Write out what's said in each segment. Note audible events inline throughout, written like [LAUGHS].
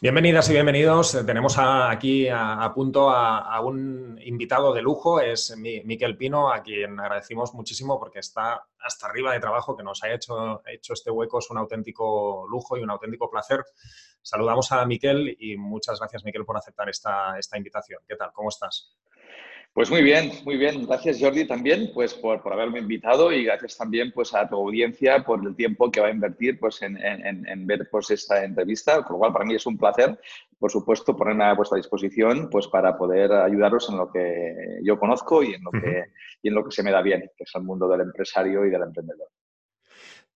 Bienvenidas y bienvenidos. Tenemos aquí a, punto a, un invitado de lujo, es Miquel Pino, a quien agradecemos muchísimo porque está hasta arriba de trabajo, que nos haya hecho, hecho este hueco. Es un auténtico lujo y un auténtico placer. Saludamos a Miquel y muchas gracias, Miquel, por aceptar esta, esta invitación. ¿Qué tal? ¿Cómo estás? Pues muy bien, muy bien. Gracias Jordi también pues, por, por, haberme invitado y gracias también pues, a tu audiencia por el tiempo que va a invertir pues, en, en, en ver pues, esta entrevista, con lo cual para mí es un placer, por supuesto, ponerme a vuestra disposición pues, para poder ayudaros en lo que yo conozco y en lo que, y en lo que se me da bien, que es el mundo del empresario y del emprendedor.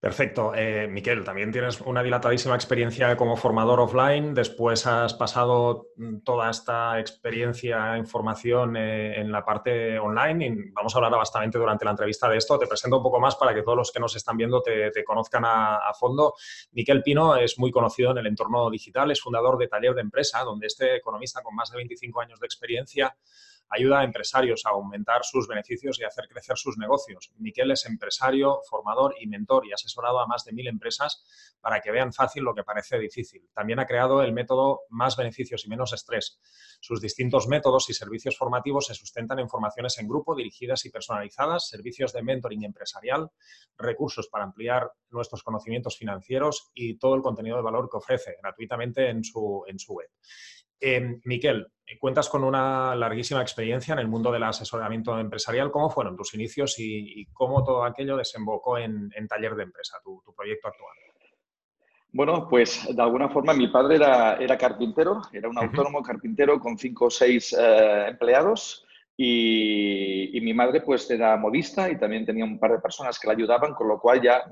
Perfecto. Eh, Miquel, también tienes una dilatadísima experiencia como formador offline. Después has pasado mm, toda esta experiencia, información eh, en la parte online vamos a hablar bastante durante la entrevista de esto. Te presento un poco más para que todos los que nos están viendo te, conozcan a, a, fondo. Miquel Pino es muy conocido en el entorno digital, es fundador de Taller de Empresa, donde este economista con más de 25 años de experiencia ayuda a empresarios a aumentar sus beneficios y hacer crecer sus negocios. Miquel es empresario, formador y mentor y ha asesorado a más de mil empresas para que vean fácil lo que parece difícil. También ha creado el método Más beneficios y menos estrés. Sus distintos métodos y servicios formativos se sustentan en formaciones en grupo dirigidas y personalizadas, servicios de mentoring empresarial, recursos para ampliar nuestros conocimientos financieros y todo el contenido de valor que ofrece gratuitamente en su, en su web. Eh, Miquel, cuentas con una larguísima experiencia en el mundo del asesoramiento empresarial. ¿Cómo fueron tus inicios y, cómo todo aquello desembocó en, Taller de Empresa, tu, proyecto actual? Bueno, pues de alguna forma mi padre era, carpintero, era un autónomo carpintero con cinco o seis eh, empleados y, mi madre pues era modista y también tenía un par de personas que la ayudaban, con lo cual ya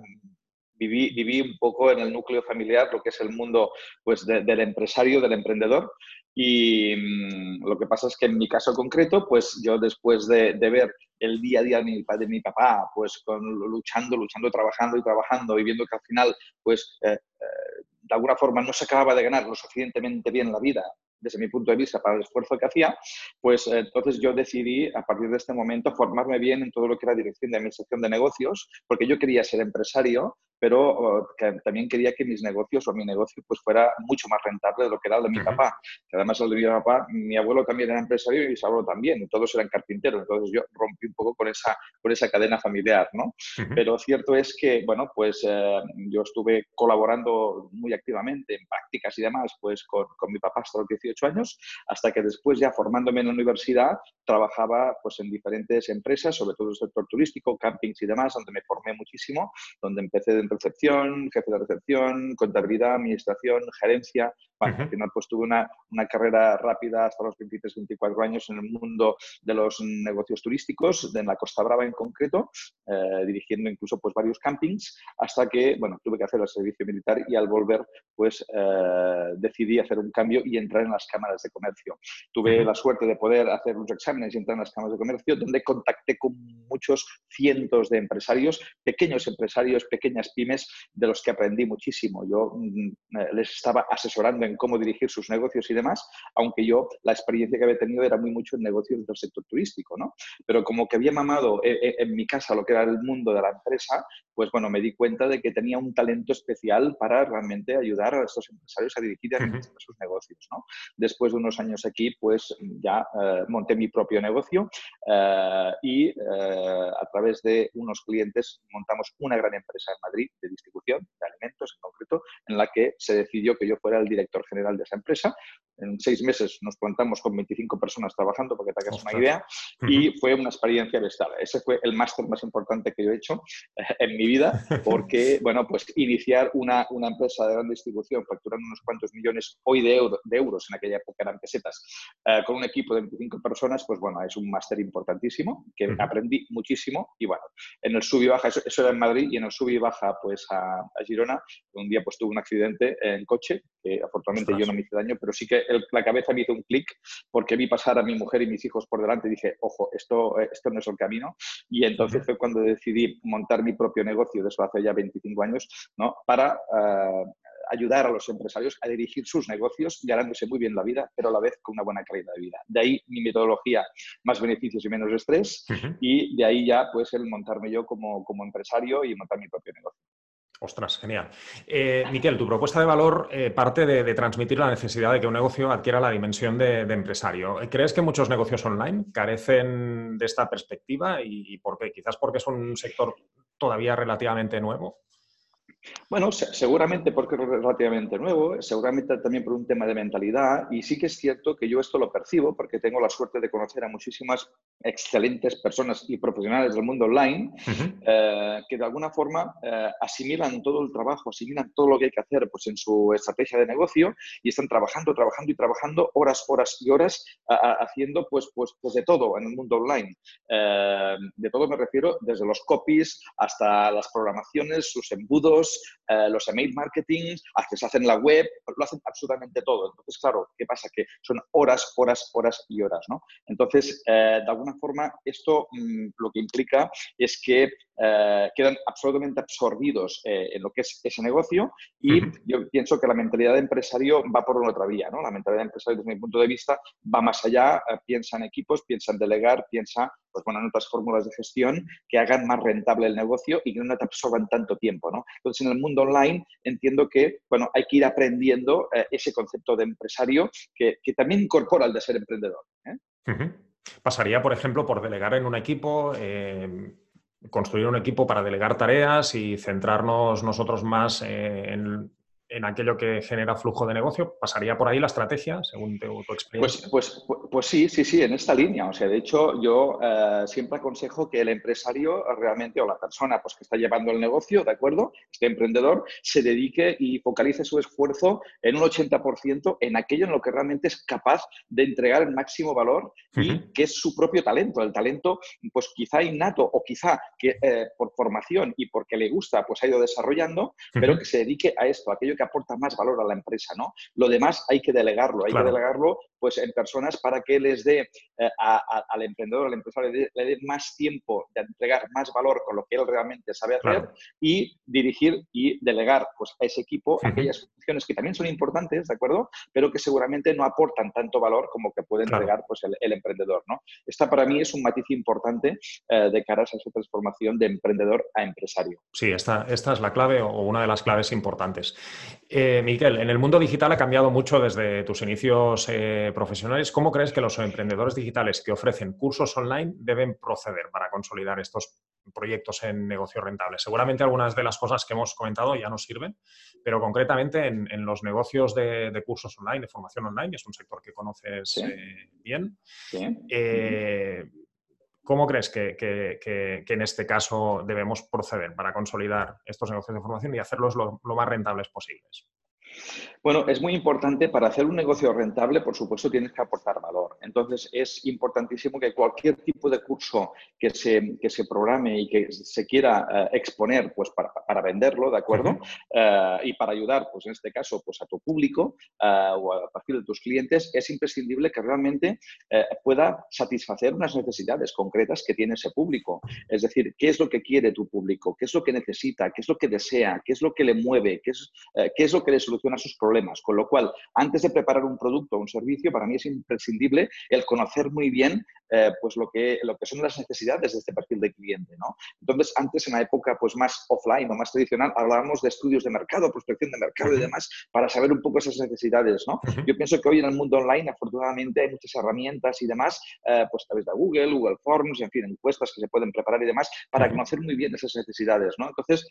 viví, viví un poco en el núcleo familiar lo que es el mundo pues, del empresario, del emprendedor. Y mm, lo que pasa es que en mi caso concreto, pues yo después de, ver el día a día de mi, de mi papá, pues con, luchando, luchando, trabajando y trabajando y viendo que al final, pues eh, eh, de alguna forma no se acababa de ganar lo suficientemente bien la vida desde mi punto de vista, para el esfuerzo que hacía, pues eh, entonces yo decidí a partir de este momento formarme bien en todo lo que era dirección de administración de negocios, porque yo quería ser empresario, pero también quería que mis negocios o mi negocio pues fuera mucho más rentable de lo que era el de mi papá. Que además el de mi papá, mi abuelo también era empresario y mi abuelo también, todos eran carpinteros, entonces yo rompí un poco con esa, con esa cadena familiar, ¿no? Pero cierto es que, bueno, pues eh, yo estuve colaborando muy activamente en prácticas y demás, pues con, con mi papá hasta los 18 años, hasta que después ya formándome en la universidad, trabajaba pues en diferentes empresas, sobre todo el sector turístico, campings y demás, donde me formé muchísimo, donde empecé de recepción, jefe de recepción, contabilidad, administración, gerencia. Bueno, al final pues tuve una, una, carrera rápida hasta los 23, 24 años en el mundo de los negocios turísticos, en la Costa Brava en concreto, eh, dirigiendo incluso pues varios campings, hasta que, bueno, tuve que hacer el servicio militar y al volver pues eh, decidí hacer un cambio y entrar en las cámaras de comercio. Tuve la suerte de poder hacer unos exámenes y entrar en las cámaras de comercio, donde contacté con muchos cientos de empresarios, pequeños empresarios, pequeñas pymes de los que aprendí muchísimo. Yo mm, eh, les estaba asesorando en cómo dirigir sus negocios y demás, aunque yo la experiencia que había tenido era muy mucho en negocios del sector turístico, ¿no? Pero como que había mamado eh, eh, en, mi casa lo que era el mundo de la empresa, pues bueno, me di cuenta de que tenía un talento especial para realmente ayudar a estos empresarios a dirigir sus negocios, ¿no? Después de unos años aquí, pues ya monté mi propio negocio y a través de unos clientes montamos una gran empresa en Madrid de distribución de alimentos en concreto, en la que se decidió que yo fuera el director general de esa empresa. En seis meses nos plantamos con 25 personas trabajando, para que te hagas una idea, y fue una experiencia bestial. Ese fue el máster más importante que yo he hecho eh, en mi vida, porque, [LAUGHS] bueno, pues iniciar una, una empresa de gran distribución facturando unos cuantos millones hoy de, de euros, en aquella época eran pesetas, eh, con un equipo de 25 personas, pues bueno, es un máster importantísimo, que aprendí muchísimo, y bueno, en el sub y baja, eso, eso era en Madrid, y en el sub y baja, pues a, Girona. Un día pues tuve un accidente en coche, que afortunadamente yo no me hice daño, pero sí que la cabeza me hizo un clic porque vi pasar a mi mujer y mis hijos por delante y dije, ojo, esto, esto no es el camino. Y entonces fue cuando decidí montar mi propio negocio, de eso hace ya 25 años, ¿no? para eh, ayudar a los empresarios a dirigir sus negocios ganándose muy bien la vida, pero a la vez con una buena calidad de vida. De ahí mi metodología, más beneficios y menos estrés, y de ahí ya pues el montarme yo como, como empresario y montar mi propio negocio. Ostras, genial. Eh, Miquel, tu propuesta de valor eh, parte de, transmitir la necesidad de que un negocio adquiera la dimensión de, empresario. ¿Crees que muchos negocios online carecen de esta perspectiva y, por qué? Quizás porque es un sector todavía relativamente nuevo. Bueno, seguramente porque es relativamente nuevo, seguramente también por un tema de mentalidad y sí que es cierto que yo esto lo percibo porque tengo la suerte de conocer a muchísimas excelentes personas y profesionales del mundo online eh, que de alguna forma eh, asimilan todo el trabajo, asimilan todo lo que hay que hacer pues, en su estrategia de negocio y están trabajando, trabajando y trabajando horas, horas y horas haciendo pues, pues, pues de todo en el mundo online. Eh, de todo me refiero desde los copies hasta las programaciones, sus embudos, eh, los email marketing, se hacen en la web, lo hacen absolutamente todo. Entonces, claro, ¿qué pasa? Que son horas, horas, horas y horas, ¿no? Entonces, eh, de alguna forma, esto mm, lo que implica es que eh, quedan absolutamente absorbidos en lo que es ese negocio y yo pienso que la mentalidad de empresario va por una otra vía, ¿no? La mentalidad de empresario, desde mi punto de vista, va más allá, piensa en equipos, piensa en delegar, piensa pues bueno, en otras fórmulas de gestión que hagan más rentable el negocio y que no te absorban tanto tiempo. ¿no? Entonces, en el mundo online entiendo que bueno, hay que ir aprendiendo eh, ese concepto de empresario que, también incorpora el de ser emprendedor. ¿eh? Pasaría, por ejemplo, por delegar en un equipo, eh, construir un equipo para delegar tareas y centrarnos nosotros más en en aquello que genera flujo de negocio? ¿Pasaría por ahí la estrategia, según tu, experiencia? Pues, pues, pues, sí, sí, sí, en esta línea. O sea, de hecho, yo eh, siempre aconsejo que el empresario realmente, o la persona pues, que está llevando el negocio, ¿de acuerdo? Este emprendedor, se dedique y focalice su esfuerzo en un 80% en aquello en lo que realmente es capaz de entregar el máximo valor y que es su propio talento. El talento, pues quizá innato o quizá que eh, por formación y porque le gusta, pues ha ido desarrollando, pero que se dedique a esto, a aquello que aporta más valor a la empresa, ¿no? Lo demás hay que delegarlo, hay que delegarlo pues en personas para que les dé eh, al emprendedor, al empresario, le dé, más tiempo de entregar más valor con lo que él realmente sabe hacer y dirigir y delegar pues a ese equipo aquellas funciones que también son importantes, ¿de acuerdo? Pero que seguramente no aportan tanto valor como que puede entregar pues el, emprendedor, ¿no? Esta para mí es un matiz importante eh, de cara a esa transformación de emprendedor a empresario. Sí, esta, esta es la clave o una de las claves importantes. Eh, Miquel, en el mundo digital ha cambiado mucho desde tus inicios eh, profesionales. ¿Cómo crees que los emprendedores digitales que ofrecen cursos online deben proceder para consolidar estos proyectos en negocio rentable? Seguramente algunas de las cosas que hemos comentado ya no sirven, pero concretamente en, los negocios de, cursos online, de formación online, es un sector que conoces eh, bien. ¿Cómo crees que, en este caso debemos proceder para consolidar estos negocios de formación y hacerlos lo más rentables posibles? Bueno, es muy importante para hacer un negocio rentable, por supuesto, tienes que aportar valor. Entonces, es importantísimo que cualquier tipo de curso que se, que se programe y que se quiera eh, exponer pues, para, venderlo, ¿de acuerdo? Eh, y para ayudar, pues en este caso, pues a tu público uh, o a partir de tus clientes, es imprescindible que realmente pueda satisfacer unas necesidades concretas que tiene ese público. Es decir, qué es lo que quiere tu público, qué es lo que necesita, qué es lo que desea, qué es lo que le mueve, qué es, qué es lo que le soluciona a sus problemas. Con lo cual, antes de preparar un producto o un servicio, para mí es imprescindible el conocer muy bien eh, pues lo que, lo que son las necesidades de este perfil de cliente. ¿no? Entonces, antes, en la época pues, más offline o más tradicional, hablábamos de estudios de mercado, prospección de mercado y demás, para saber un poco esas necesidades. ¿no? Yo pienso que hoy en el mundo online, afortunadamente, hay muchas herramientas y demás, eh, pues a través de Google, Google Forms, en fin, encuestas que se pueden preparar y demás, para conocer muy bien esas necesidades. ¿no? Entonces,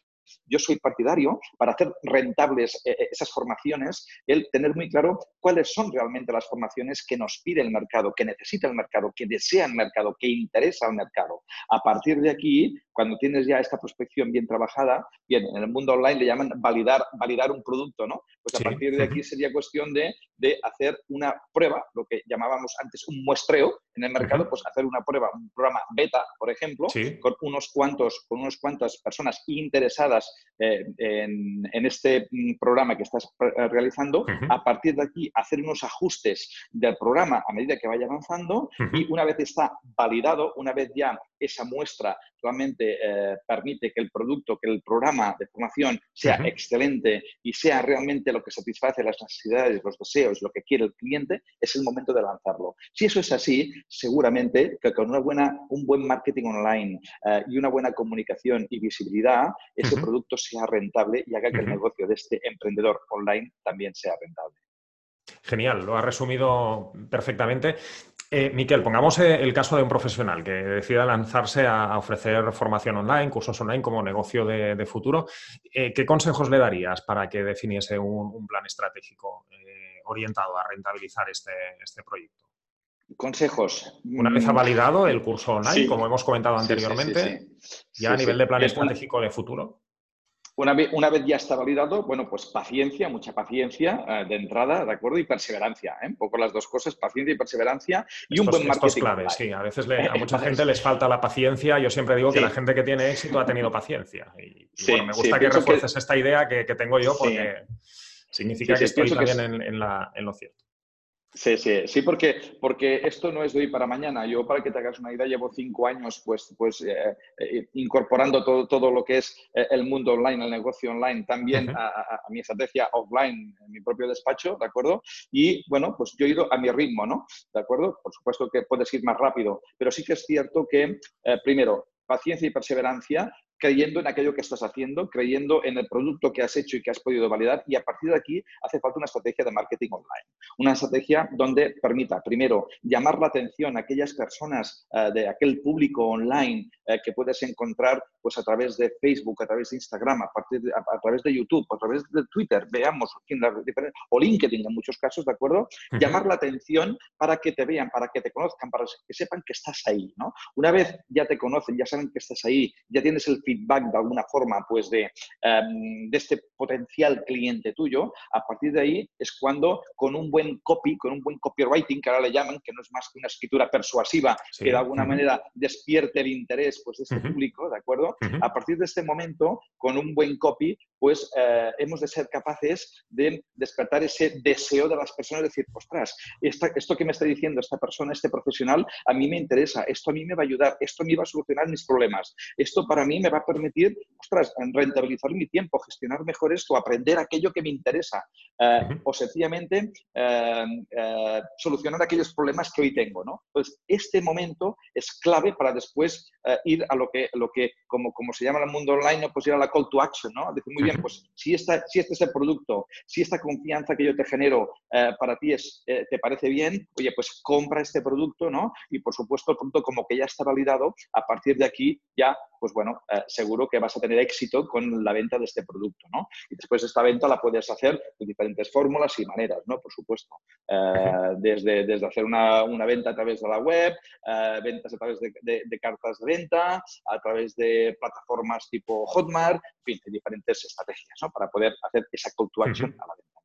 yo soy partidario para hacer rentables eh, esas formaciones, el tener muy claro cuáles son realmente las formaciones que nos pide el mercado, que necesita el mercado, que desea el mercado, que interesa al mercado. A partir de aquí, cuando tienes ya esta prospección bien trabajada, bien, en el mundo online le llaman validar, validar un producto, ¿no? Pues a partir de aquí sería cuestión de, de, hacer una prueba, lo que llamábamos antes un muestreo en el mercado, pues hacer una prueba, un programa beta, por ejemplo, con unos cuantos, con unas cuantas personas interesadas eh, en, en, este mm, programa que estás eh, realizando, a partir de aquí hacer unos ajustes del programa a medida que vaya avanzando y una vez está validado, una vez ya esa muestra realmente eh, permite que el producto, que el programa de formación sea excelente y sea realmente lo que satisface las necesidades, los deseos deseo, es lo que quiere el cliente, es el momento de lanzarlo. Si eso es así, seguramente que con una buena, un buen marketing online eh, y una buena comunicación y visibilidad, ese producto sea rentable y haga que el negocio de este emprendedor online también sea rentable. Genial, lo ha resumido perfectamente. Eh, Miquel, pongamos eh, el caso de un profesional que decida lanzarse a, ofrecer formación online, cursos online como negocio de, futuro. Eh, ¿Qué consejos le darías para que definiese un, plan estratégico orientado a rentabilizar este, este, proyecto? Consejos. Una vez ha mm. validado el curso online, como hemos comentado anteriormente, ya a nivel de plan estratégico de futuro. Una vez, una vez, ya está validado, bueno, pues paciencia, mucha paciencia eh, de entrada, ¿de acuerdo? Y perseverancia, ¿eh? Un poco las dos cosas, paciencia y perseverancia y un buen marketing. Esto es clave, sí. A veces a mucha gente les falta la paciencia. Yo siempre digo que la gente que tiene éxito ha tenido paciencia. Y, bueno, me gusta que refuerces esta idea que, tengo yo porque significa que estoy también en, en, la, en lo cierto. Sí, sí, sí, porque, porque esto no es de hoy para mañana. Yo, para que te hagas una idea, llevo cinco años pues, pues eh, eh, incorporando todo, todo lo que es eh, el mundo online, el negocio online, también a, mi estrategia offline, en mi propio despacho, ¿de acuerdo? Y bueno, pues yo he ido a mi ritmo, ¿no? ¿De acuerdo? Por supuesto que puedes ir más rápido, pero sí que es cierto que, primero, paciencia y perseverancia creyendo en aquello que estás haciendo, creyendo en el producto que has hecho y que has podido validar y a partir de aquí hace falta una estrategia de marketing online. Una estrategia donde permita, primero, llamar la atención a aquellas personas eh, de aquel público online eh, que puedes encontrar pues, a través de Facebook, a través de Instagram, a, partir a, través de YouTube, a través de Twitter, veamos, o LinkedIn en muchos casos, ¿de acuerdo? Llamar la atención para que te vean, para que te conozcan, para que sepan que estás ahí, ¿no? Una vez ya te conocen, ya saben que estás ahí, ya tienes el feedback de alguna forma pues de, em, de este potencial cliente tuyo, a partir de ahí es cuando con un buen copy, con un buen copywriting, que ahora le llaman, que no es más que una escritura persuasiva, que de alguna manera despierte el interés pues, de este público, ¿de acuerdo? A partir de este momento, con un buen copy, pues eh, hemos de ser capaces de despertar ese deseo de las personas, de decir, ostras, esto que me está diciendo esta persona, este profesional, a mí me interesa, esto a mí me va a ayudar, esto a mí va a solucionar mis problemas, esto para mí me va a permitir, ostras, rentabilizar mi tiempo, gestionar mejor esto, aprender aquello que me interesa eh, o sencillamente eh, solucionar aquellos problemas que hoy tengo, ¿no? Pues este momento es clave para después ir a lo que, lo que como, como se llama en el mundo online, pues ir a la call to action, ¿no? Decir, muy bien, pues si, esta, si este es el producto, si esta confianza que yo te genero eh, para ti es, eh, te parece bien, oye, pues compra este producto, ¿no? Y por supuesto el producto como que ya está validado, a partir de aquí ya, pues bueno, eh, seguro que vas a tener éxito con la venta de este producto, ¿no? Y después esta venta la puedes hacer de diferentes fórmulas y maneras, ¿no? Por supuesto. desde, desde hacer una, una, venta a través de la web, ventas a través de, de cartas de venta, a través de plataformas tipo Hotmart, en fin, hay diferentes estrategias para poder hacer esa call to action a la venta.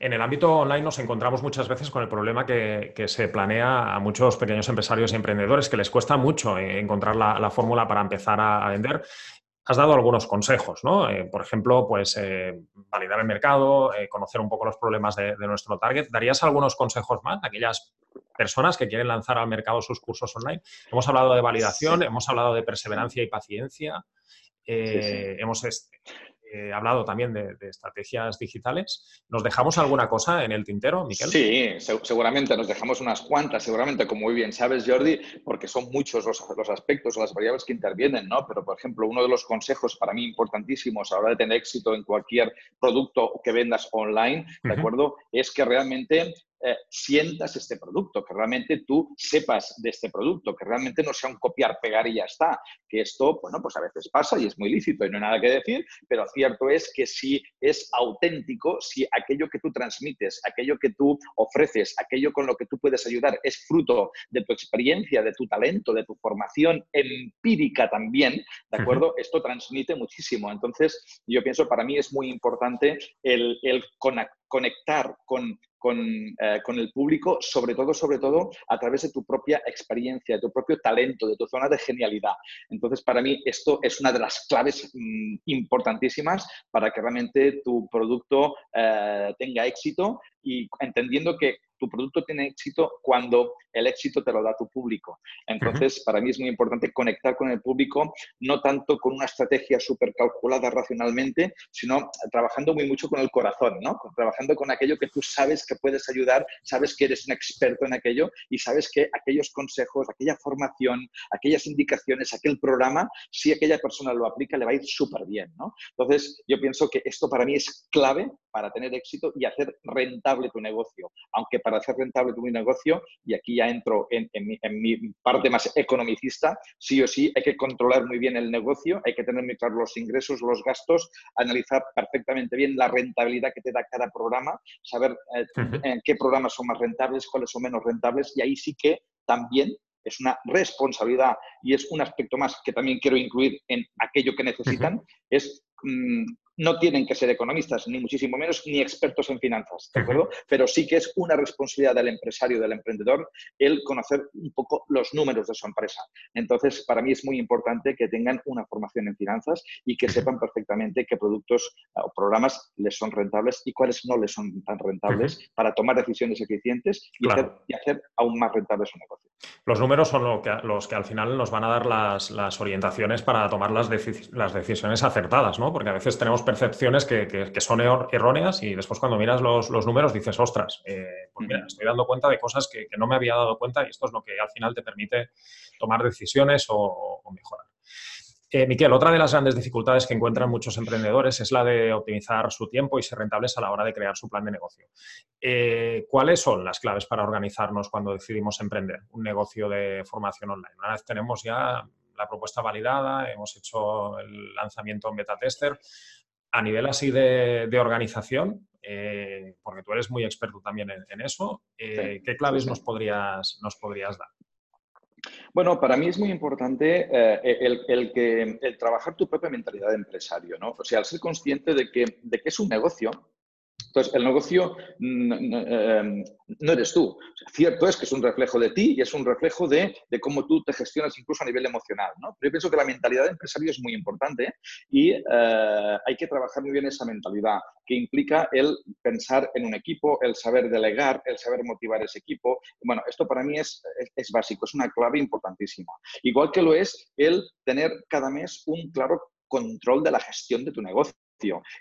En el ámbito online nos encontramos muchas veces con el problema que, se planea a muchos pequeños empresarios y emprendedores que les cuesta mucho encontrar la, fórmula para empezar a, vender. Has dado algunos consejos, ¿no? Eh, por ejemplo, pues eh, validar el mercado, eh, conocer un poco los problemas de, de, nuestro target. ¿Darías algunos consejos más a aquellas personas que quieren lanzar al mercado sus cursos online? Hemos hablado de validación, hemos hablado de perseverancia y paciencia. Eh, hemos eh, hablado también de, estrategias digitales. ¿Nos dejamos alguna cosa en el tintero, Miquel? Sí, seguramente nos dejamos unas cuantas, seguramente, como muy bien sabes, Jordi, porque son muchos los, los aspectos o las variables que intervienen, ¿no? Pero, por ejemplo, uno de los consejos para mí importantísimos a la hora de tener éxito en cualquier producto que vendas online, ¿de acuerdo? Es que realmente eh, sientas este producto, que realmente tú sepas de este producto, que realmente no sea un copiar, pegar y ya está. Que esto, bueno, pues a veces pasa y es muy lícito y no hay nada que decir, pero cierto es que si es auténtico, si aquello que tú transmites, aquello que tú ofreces, aquello con lo que tú puedes ayudar es fruto de tu experiencia, de tu talento, de tu formación empírica también, ¿de acuerdo? Esto transmite muchísimo. Entonces, yo pienso, para mí es muy importante el, el conectar con eh, con, el público, sobre todo, sobre todo, a través de tu propia experiencia, de tu propio talento, de tu zona de genialidad. Entonces, para mí, esto es una de las claves mm, importantísimas para que realmente tu producto eh, tenga éxito y entendiendo que tu producto tiene éxito cuando el éxito te lo da tu público. Entonces, para mí es muy importante conectar con el público, no tanto con una estrategia súper calculada racionalmente, sino trabajando muy mucho con el corazón, ¿no? Trabajando con aquello que tú sabes que puedes ayudar, sabes que eres un experto en aquello y sabes que aquellos consejos, aquella formación, aquellas indicaciones, aquel programa, si aquella persona lo aplica, le va a ir súper bien, ¿no? Entonces, yo pienso que esto para mí es clave para tener éxito y hacer rentable tu negocio. Aunque para hacer rentable tu negocio, y aquí ya entro en, mi, parte más economicista, sí o sí hay que controlar muy bien el negocio, hay que tener muy claro los ingresos, los gastos, analizar perfectamente bien la rentabilidad que te da cada programa, saber eh, en qué programas son más rentables, cuáles son menos rentables, y ahí sí que también es una responsabilidad y es un aspecto más que también quiero incluir en aquello que necesitan, es mm, no tienen que ser economistas, ni muchísimo menos, ni expertos en finanzas, ¿de acuerdo? Pero sí que es una responsabilidad del empresario, del emprendedor, el conocer un poco los números de su empresa. Entonces, para mí es muy importante que tengan una formación en finanzas y que sepan perfectamente qué productos ah, o programas les son rentables y cuáles no les son tan rentables para tomar decisiones eficientes y, hacer, aún más rentable su negocio. Los números son los que al final nos van a dar las, orientaciones para tomar las, las decisiones acertadas, ¿no? Porque a veces tenemos percepciones que, son erróneas y después cuando miras los, números dices, ostras, eh, pues mira, estoy dando cuenta de cosas que, no me había dado cuenta y esto es lo que al final te permite tomar decisiones o, mejorar. Eh, Miquel, otra de las grandes dificultades que encuentran muchos emprendedores es la de optimizar su tiempo y ser rentables a la hora de crear su plan de negocio. Eh, ¿Cuáles son las claves para organizarnos cuando decidimos emprender un negocio de formación online? Una vez tenemos ya la propuesta validada, hemos hecho el lanzamiento en beta tester, a nivel así de, organización, eh, porque tú eres muy experto también en, eso, eh, ¿qué claves Nos, podrías, nos podrías dar? Bueno, para mí es muy importante eh, el, que, el trabajar tu propia mentalidad de empresario, ¿no? O sea, al ser consciente de que, de que es un negocio, entonces, el negocio em, no, eres tú. cierto es que es un reflejo de ti y es un reflejo de, cómo tú te gestionas incluso a nivel emocional. ¿no? Pero yo pienso que la mentalidad de empresario es muy importante y eh, hay que trabajar muy bien esa mentalidad, que implica el pensar en un equipo, el saber delegar, el saber motivar ese equipo. Bueno, esto para mí es, es básico, es una clave importantísima. Igual que lo es el tener cada mes un claro control de la gestión de tu negocio.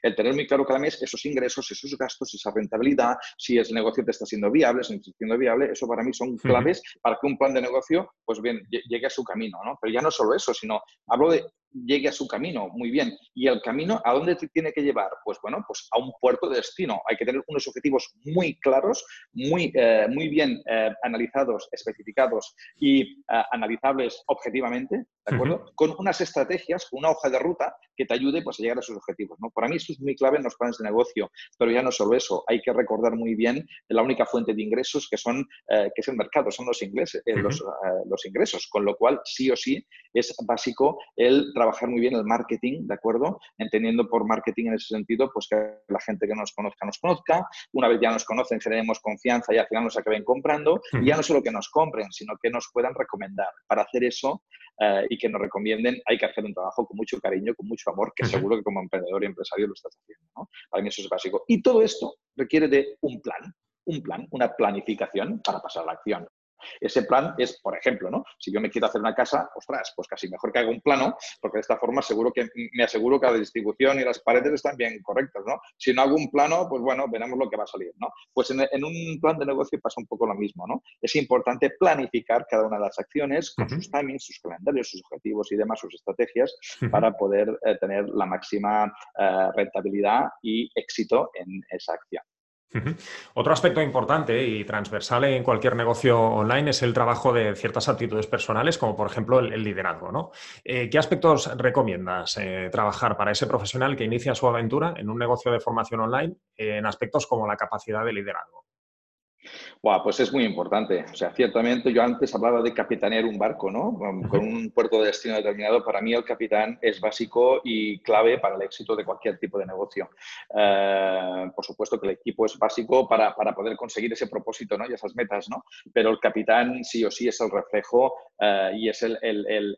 El tener muy claro cada mes esos ingresos, esos gastos, esa rentabilidad, si el negocio te está siendo viable, si no está siendo viable, eso para mí son claves para que un plan de negocio, pues bien, llegue a su camino, ¿no? Pero ya no solo eso, sino hablo de llegue a su camino, muy bien. ¿Y el camino a dónde te tiene que llevar? Pues bueno, pues a un puerto de destino. Hay que tener unos objetivos muy claros, muy, eh, muy bien eh, analizados, especificados y eh, analizables objetivamente, ¿de acuerdo? Con unas estrategias, una hoja de ruta que te ayude pues, a llegar a esos objetivos. ¿no? Para mí esto es muy clave en los planes de negocio, pero ya no solo eso, hay que recordar muy bien la única fuente de ingresos que, son, que es el mercado, son los, ingleses, los, los ingresos, con lo cual sí o sí es básico el trabajar muy bien el marketing, ¿de acuerdo? Entendiendo por marketing en ese sentido, pues que la gente que nos conozca nos conozca, una vez ya nos conocen, generemos confianza y al final nos acaben comprando, y ya no solo que nos compren, sino que nos puedan recomendar. Para hacer eso eh, y que nos recomienden, hay que hacer un trabajo con mucho cariño, con mucho amor, que seguro que como emprendedor y empresario lo estás haciendo. ¿no? Para mí eso es básico. Y todo esto requiere de un plan, un plan, una planificación para pasar a la acción. Ese plan es, por ejemplo, ¿no? Si yo me quiero hacer una casa, ostras, pues casi mejor que haga un plano, porque de esta forma seguro que me aseguro que la distribución y las paredes están bien correctas, ¿no? Si no hago un plano, pues bueno, veremos lo que va a salir, ¿no? Pues en, un plan de negocio pasa un poco lo mismo, ¿no? Es importante planificar cada una de las acciones con sus timings, sus calendarios, sus objetivos y demás, sus estrategias, para poder eh, tener la máxima eh, rentabilidad y éxito en esa acción. Otro aspecto importante y transversal en cualquier negocio online es el trabajo de ciertas actitudes personales, como por ejemplo el, liderazgo. Eh, ¿Qué aspectos recomiendas eh, trabajar para ese profesional que inicia su aventura en un negocio de formación online en aspectos como la capacidad de liderazgo? Pues es muy importante. O sea, ciertamente yo antes hablaba de capitanear un barco, ¿no? Con, un puerto de destino determinado. Para mí el capitán es básico y clave para el éxito de cualquier tipo de negocio. Eh, por supuesto que el equipo es básico para, poder conseguir ese propósito, ¿no? Y esas metas, ¿no? Pero el capitán sí o sí es el reflejo eh, y es el,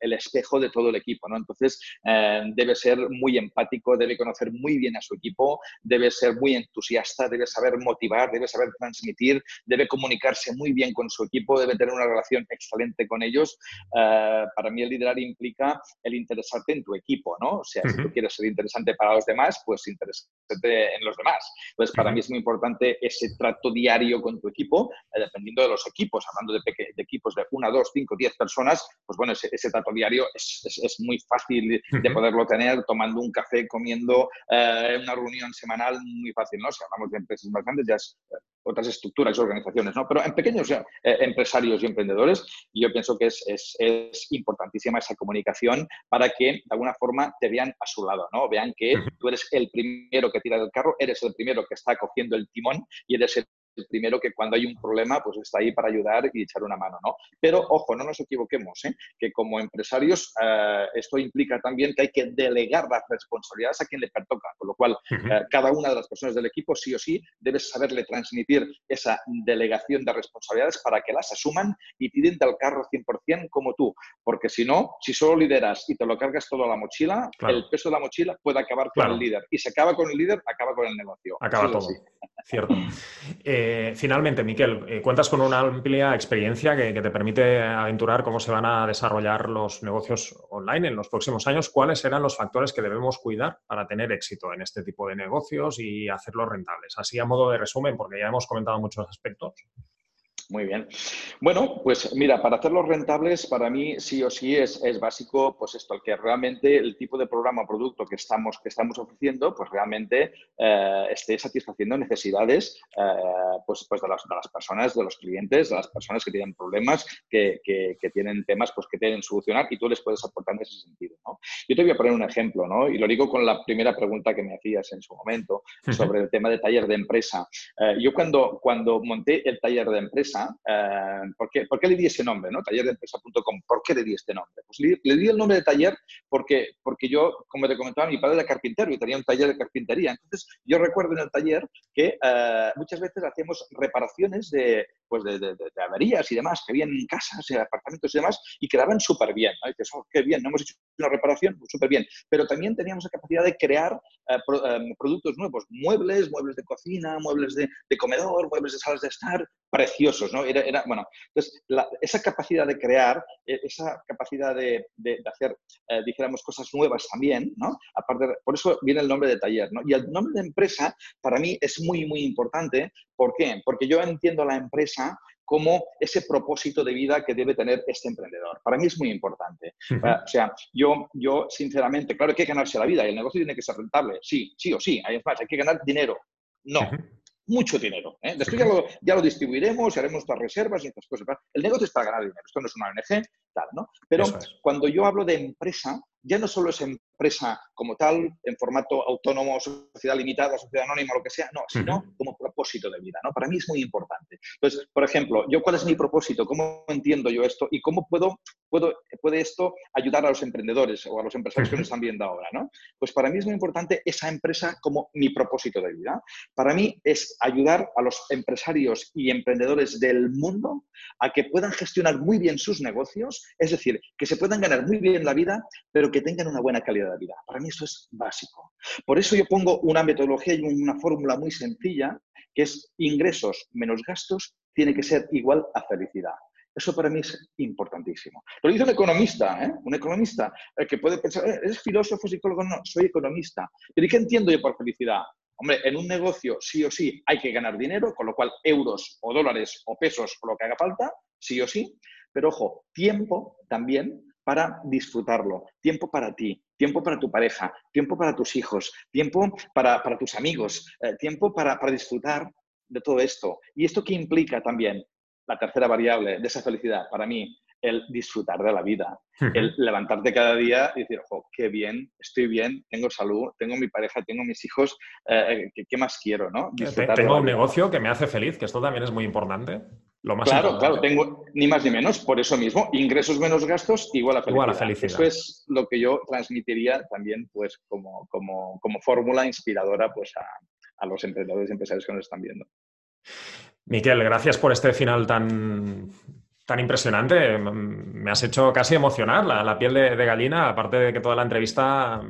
espejo de todo el equipo, ¿no? Entonces eh, debe ser muy empático, debe conocer muy bien a su equipo, debe ser muy entusiasta, debe saber motivar, debe saber transmitir debe comunicarse muy bien con su equipo, debe tener una relación excelente con ellos. Eh, para mí el liderar implica el interesarte en tu equipo, ¿no? O sea, si tú quieres ser interesante para los demás, pues interesarte en los demás. Entonces, para mí es muy importante ese trato diario con tu equipo, eh, dependiendo de los equipos, hablando de, de, equipos de una, dos, cinco, diez personas, pues bueno, ese, trato diario es, es, muy fácil de poderlo tener tomando un café, comiendo eh, una reunión semanal, muy fácil, ¿no? Si hablamos de empresas más grandes, ya es otras estructuras y organizaciones, ¿no? Pero en pequeños eh, empresarios y emprendedores, yo pienso que es, es, es, importantísima esa comunicación para que de alguna forma te vean a su lado, ¿no? Vean que tú eres el primero que tira del carro, eres el primero que está cogiendo el timón y eres el el primero que cuando hay un problema, pues está ahí para ayudar y echar una mano, ¿no? Pero, ojo, no nos equivoquemos, ¿eh? que como empresarios eh, esto implica también que hay que delegar las responsabilidades a quien le pertoca, con lo cual eh, cada una de las personas del equipo sí o sí debes saberle transmitir esa delegación de responsabilidades para que las asuman y tiren del carro 100% como tú, porque si no, si solo lideras y te lo cargas todo a la mochila, el peso de la mochila puede acabar con el líder y se acaba con el líder, acaba con el negocio. Acaba todo. Cierto. [LAUGHS] Eh, finalmente, Miquel, eh, cuentas con una amplia experiencia que, te permite aventurar cómo se van a desarrollar los negocios online en los próximos años. ¿Cuáles serán los factores que debemos cuidar para tener éxito en este tipo de negocios y hacerlos rentables? Así a modo de resumen, porque ya hemos comentado muchos aspectos. Muy bien. Bueno, pues mira, para hacerlos rentables, para mí sí o sí es, es, básico, pues esto, el que realmente el tipo de programa o producto que estamos, que estamos ofreciendo, pues realmente eh, esté satisfaciendo necesidades eh, pues, pues de, las, de, las, personas, de los clientes, de las personas que tienen problemas, que, que, tienen temas pues, que tienen solucionar y tú les puedes aportar en ese sentido. ¿no? Yo te voy a poner un ejemplo, ¿no? Y lo digo con la primera pregunta que me hacías en su momento [LAUGHS] sobre el tema de taller de empresa. Eh, yo cuando, cuando monté el taller de empresa, eh, ¿por, qué, ¿por, qué, le di ese nombre, ¿no? tallerdeempresa.com? ¿Por qué le di este nombre? Pues le, di el nombre de taller porque, porque yo, como te comentaba, mi padre era carpintero y tenía un taller de carpintería. Entonces, yo recuerdo en el taller que eh, muchas veces hacíamos reparaciones de, pues de, averías y demás que habían en casas, en apartamentos y demás, y quedaban súper bien. ¿no? Dices, oh, qué bien, no hemos hecho una reparación, pues súper bien. Pero también teníamos la capacidad de crear eh, productos nuevos, muebles, muebles de cocina, muebles de comedor, muebles de salas de estar, preciosos, ¿no? Era, era bueno, entonces, esa capacidad de crear, e, esa capacidad de, de, hacer, eh, dijéramos, cosas nuevas también, ¿no? Aparte, por eso viene el nombre de taller, ¿no? Y el nombre de empresa, para mí, es muy, muy importante. ¿Por qué? Porque yo entiendo la empresa como ese propósito de vida que debe tener este emprendedor. Para mí es muy importante. O sea, yo, yo sinceramente, claro, hay que ganarse la vida y el negocio tiene que ser rentable, sí, sí o sí, hay, hay que ganar dinero. No, mucho dinero. ¿eh? Después ya lo, ya lo, distribuiremos, haremos nuestras reservas y estas cosas. El negocio es para ganar dinero. Esto no es una ONG, tal, ¿no? Pero cuando yo hablo de empresa, ya no solo es empresa como tal, en formato autónomo, sociedad limitada, sociedad anónima, lo que sea, no, sino como propósito de vida, ¿no? Para mí es muy importante. Entonces, por ejemplo, yo cuál es mi propósito, cómo entiendo yo esto y cómo puedo, puedo puede esto ayudar a los emprendedores o a los empresarios que nos están viendo ahora, ¿no? Pues para mí es muy importante esa empresa como mi propósito de vida. Para mí es ayudar a los empresarios y emprendedores del mundo a que puedan gestionar muy bien sus negocios, es decir, que se puedan ganar muy bien la vida, pero que tengan una buena calidad de vida. Para mí eso es básico. Por eso yo pongo una metodología y una fórmula muy sencilla, que es ingresos menos gastos tiene que ser igual a felicidad. Eso para mí es importantísimo. Lo dice un economista, ¿eh? un economista eh, que puede pensar, eh, ¿es filósofo, psicólogo? No, soy economista. ¿Pero qué entiendo yo por felicidad? Hombre, en un negocio sí o sí hay que ganar dinero, con lo cual euros o dólares o pesos o lo que haga falta, sí o sí. Pero ojo, tiempo también para disfrutarlo, tiempo para ti, tiempo para tu pareja, tiempo para tus hijos, tiempo para, tus amigos, eh, tiempo para, disfrutar de todo esto. ¿Y esto qué implica también? La tercera variable de esa felicidad, para mí, el disfrutar de la vida, el levantarte cada día y decir, ojo, qué bien, estoy bien, tengo salud, tengo mi pareja, tengo mis hijos, eh, ¿qué, más quiero? ¿no? tengo un negocio que me hace feliz, que esto también es muy importante claro, claro, tengo ni más ni menos, por eso mismo, ingresos menos gastos igual a felicidad. Eso es lo que yo transmitiría también pues como, como, como fórmula inspiradora pues a, a, los emprendedores y empresarios que nos están viendo. Miquel, gracias por este final tan, tan impresionante. Me has hecho casi emocionar la, la piel de, de, gallina, aparte de que toda la entrevista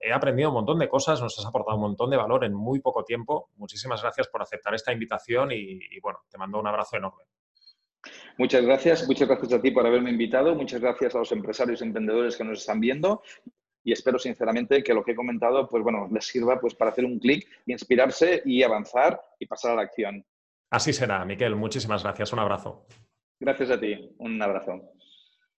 he aprendido un montón de cosas, nos has aportado un montón de valor en muy poco tiempo. Muchísimas gracias por aceptar esta invitación y, bueno, te mando un abrazo enorme. Muchas gracias, muchas gracias a ti por haberme invitado, muchas gracias a los empresarios y emprendedores que nos están viendo y espero sinceramente que lo que he comentado pues bueno, les sirva pues para hacer un clic, inspirarse y avanzar y pasar a la acción. Así será, Miquel. Muchísimas gracias. Un abrazo. Gracias a ti. Un abrazo.